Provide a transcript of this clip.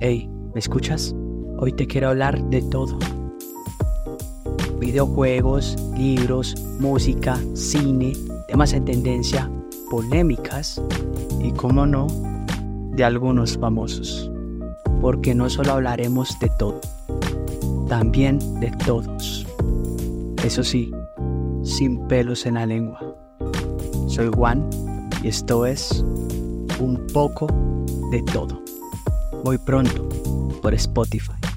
Hey, ¿me escuchas? Hoy te quiero hablar de todo. Videojuegos, libros, música, cine, temas en tendencia, polémicas y, como no, de algunos famosos. Porque no solo hablaremos de todo, también de todos. Eso sí, sin pelos en la lengua. Soy Juan y esto es un poco de todo. Muy pronto por Spotify.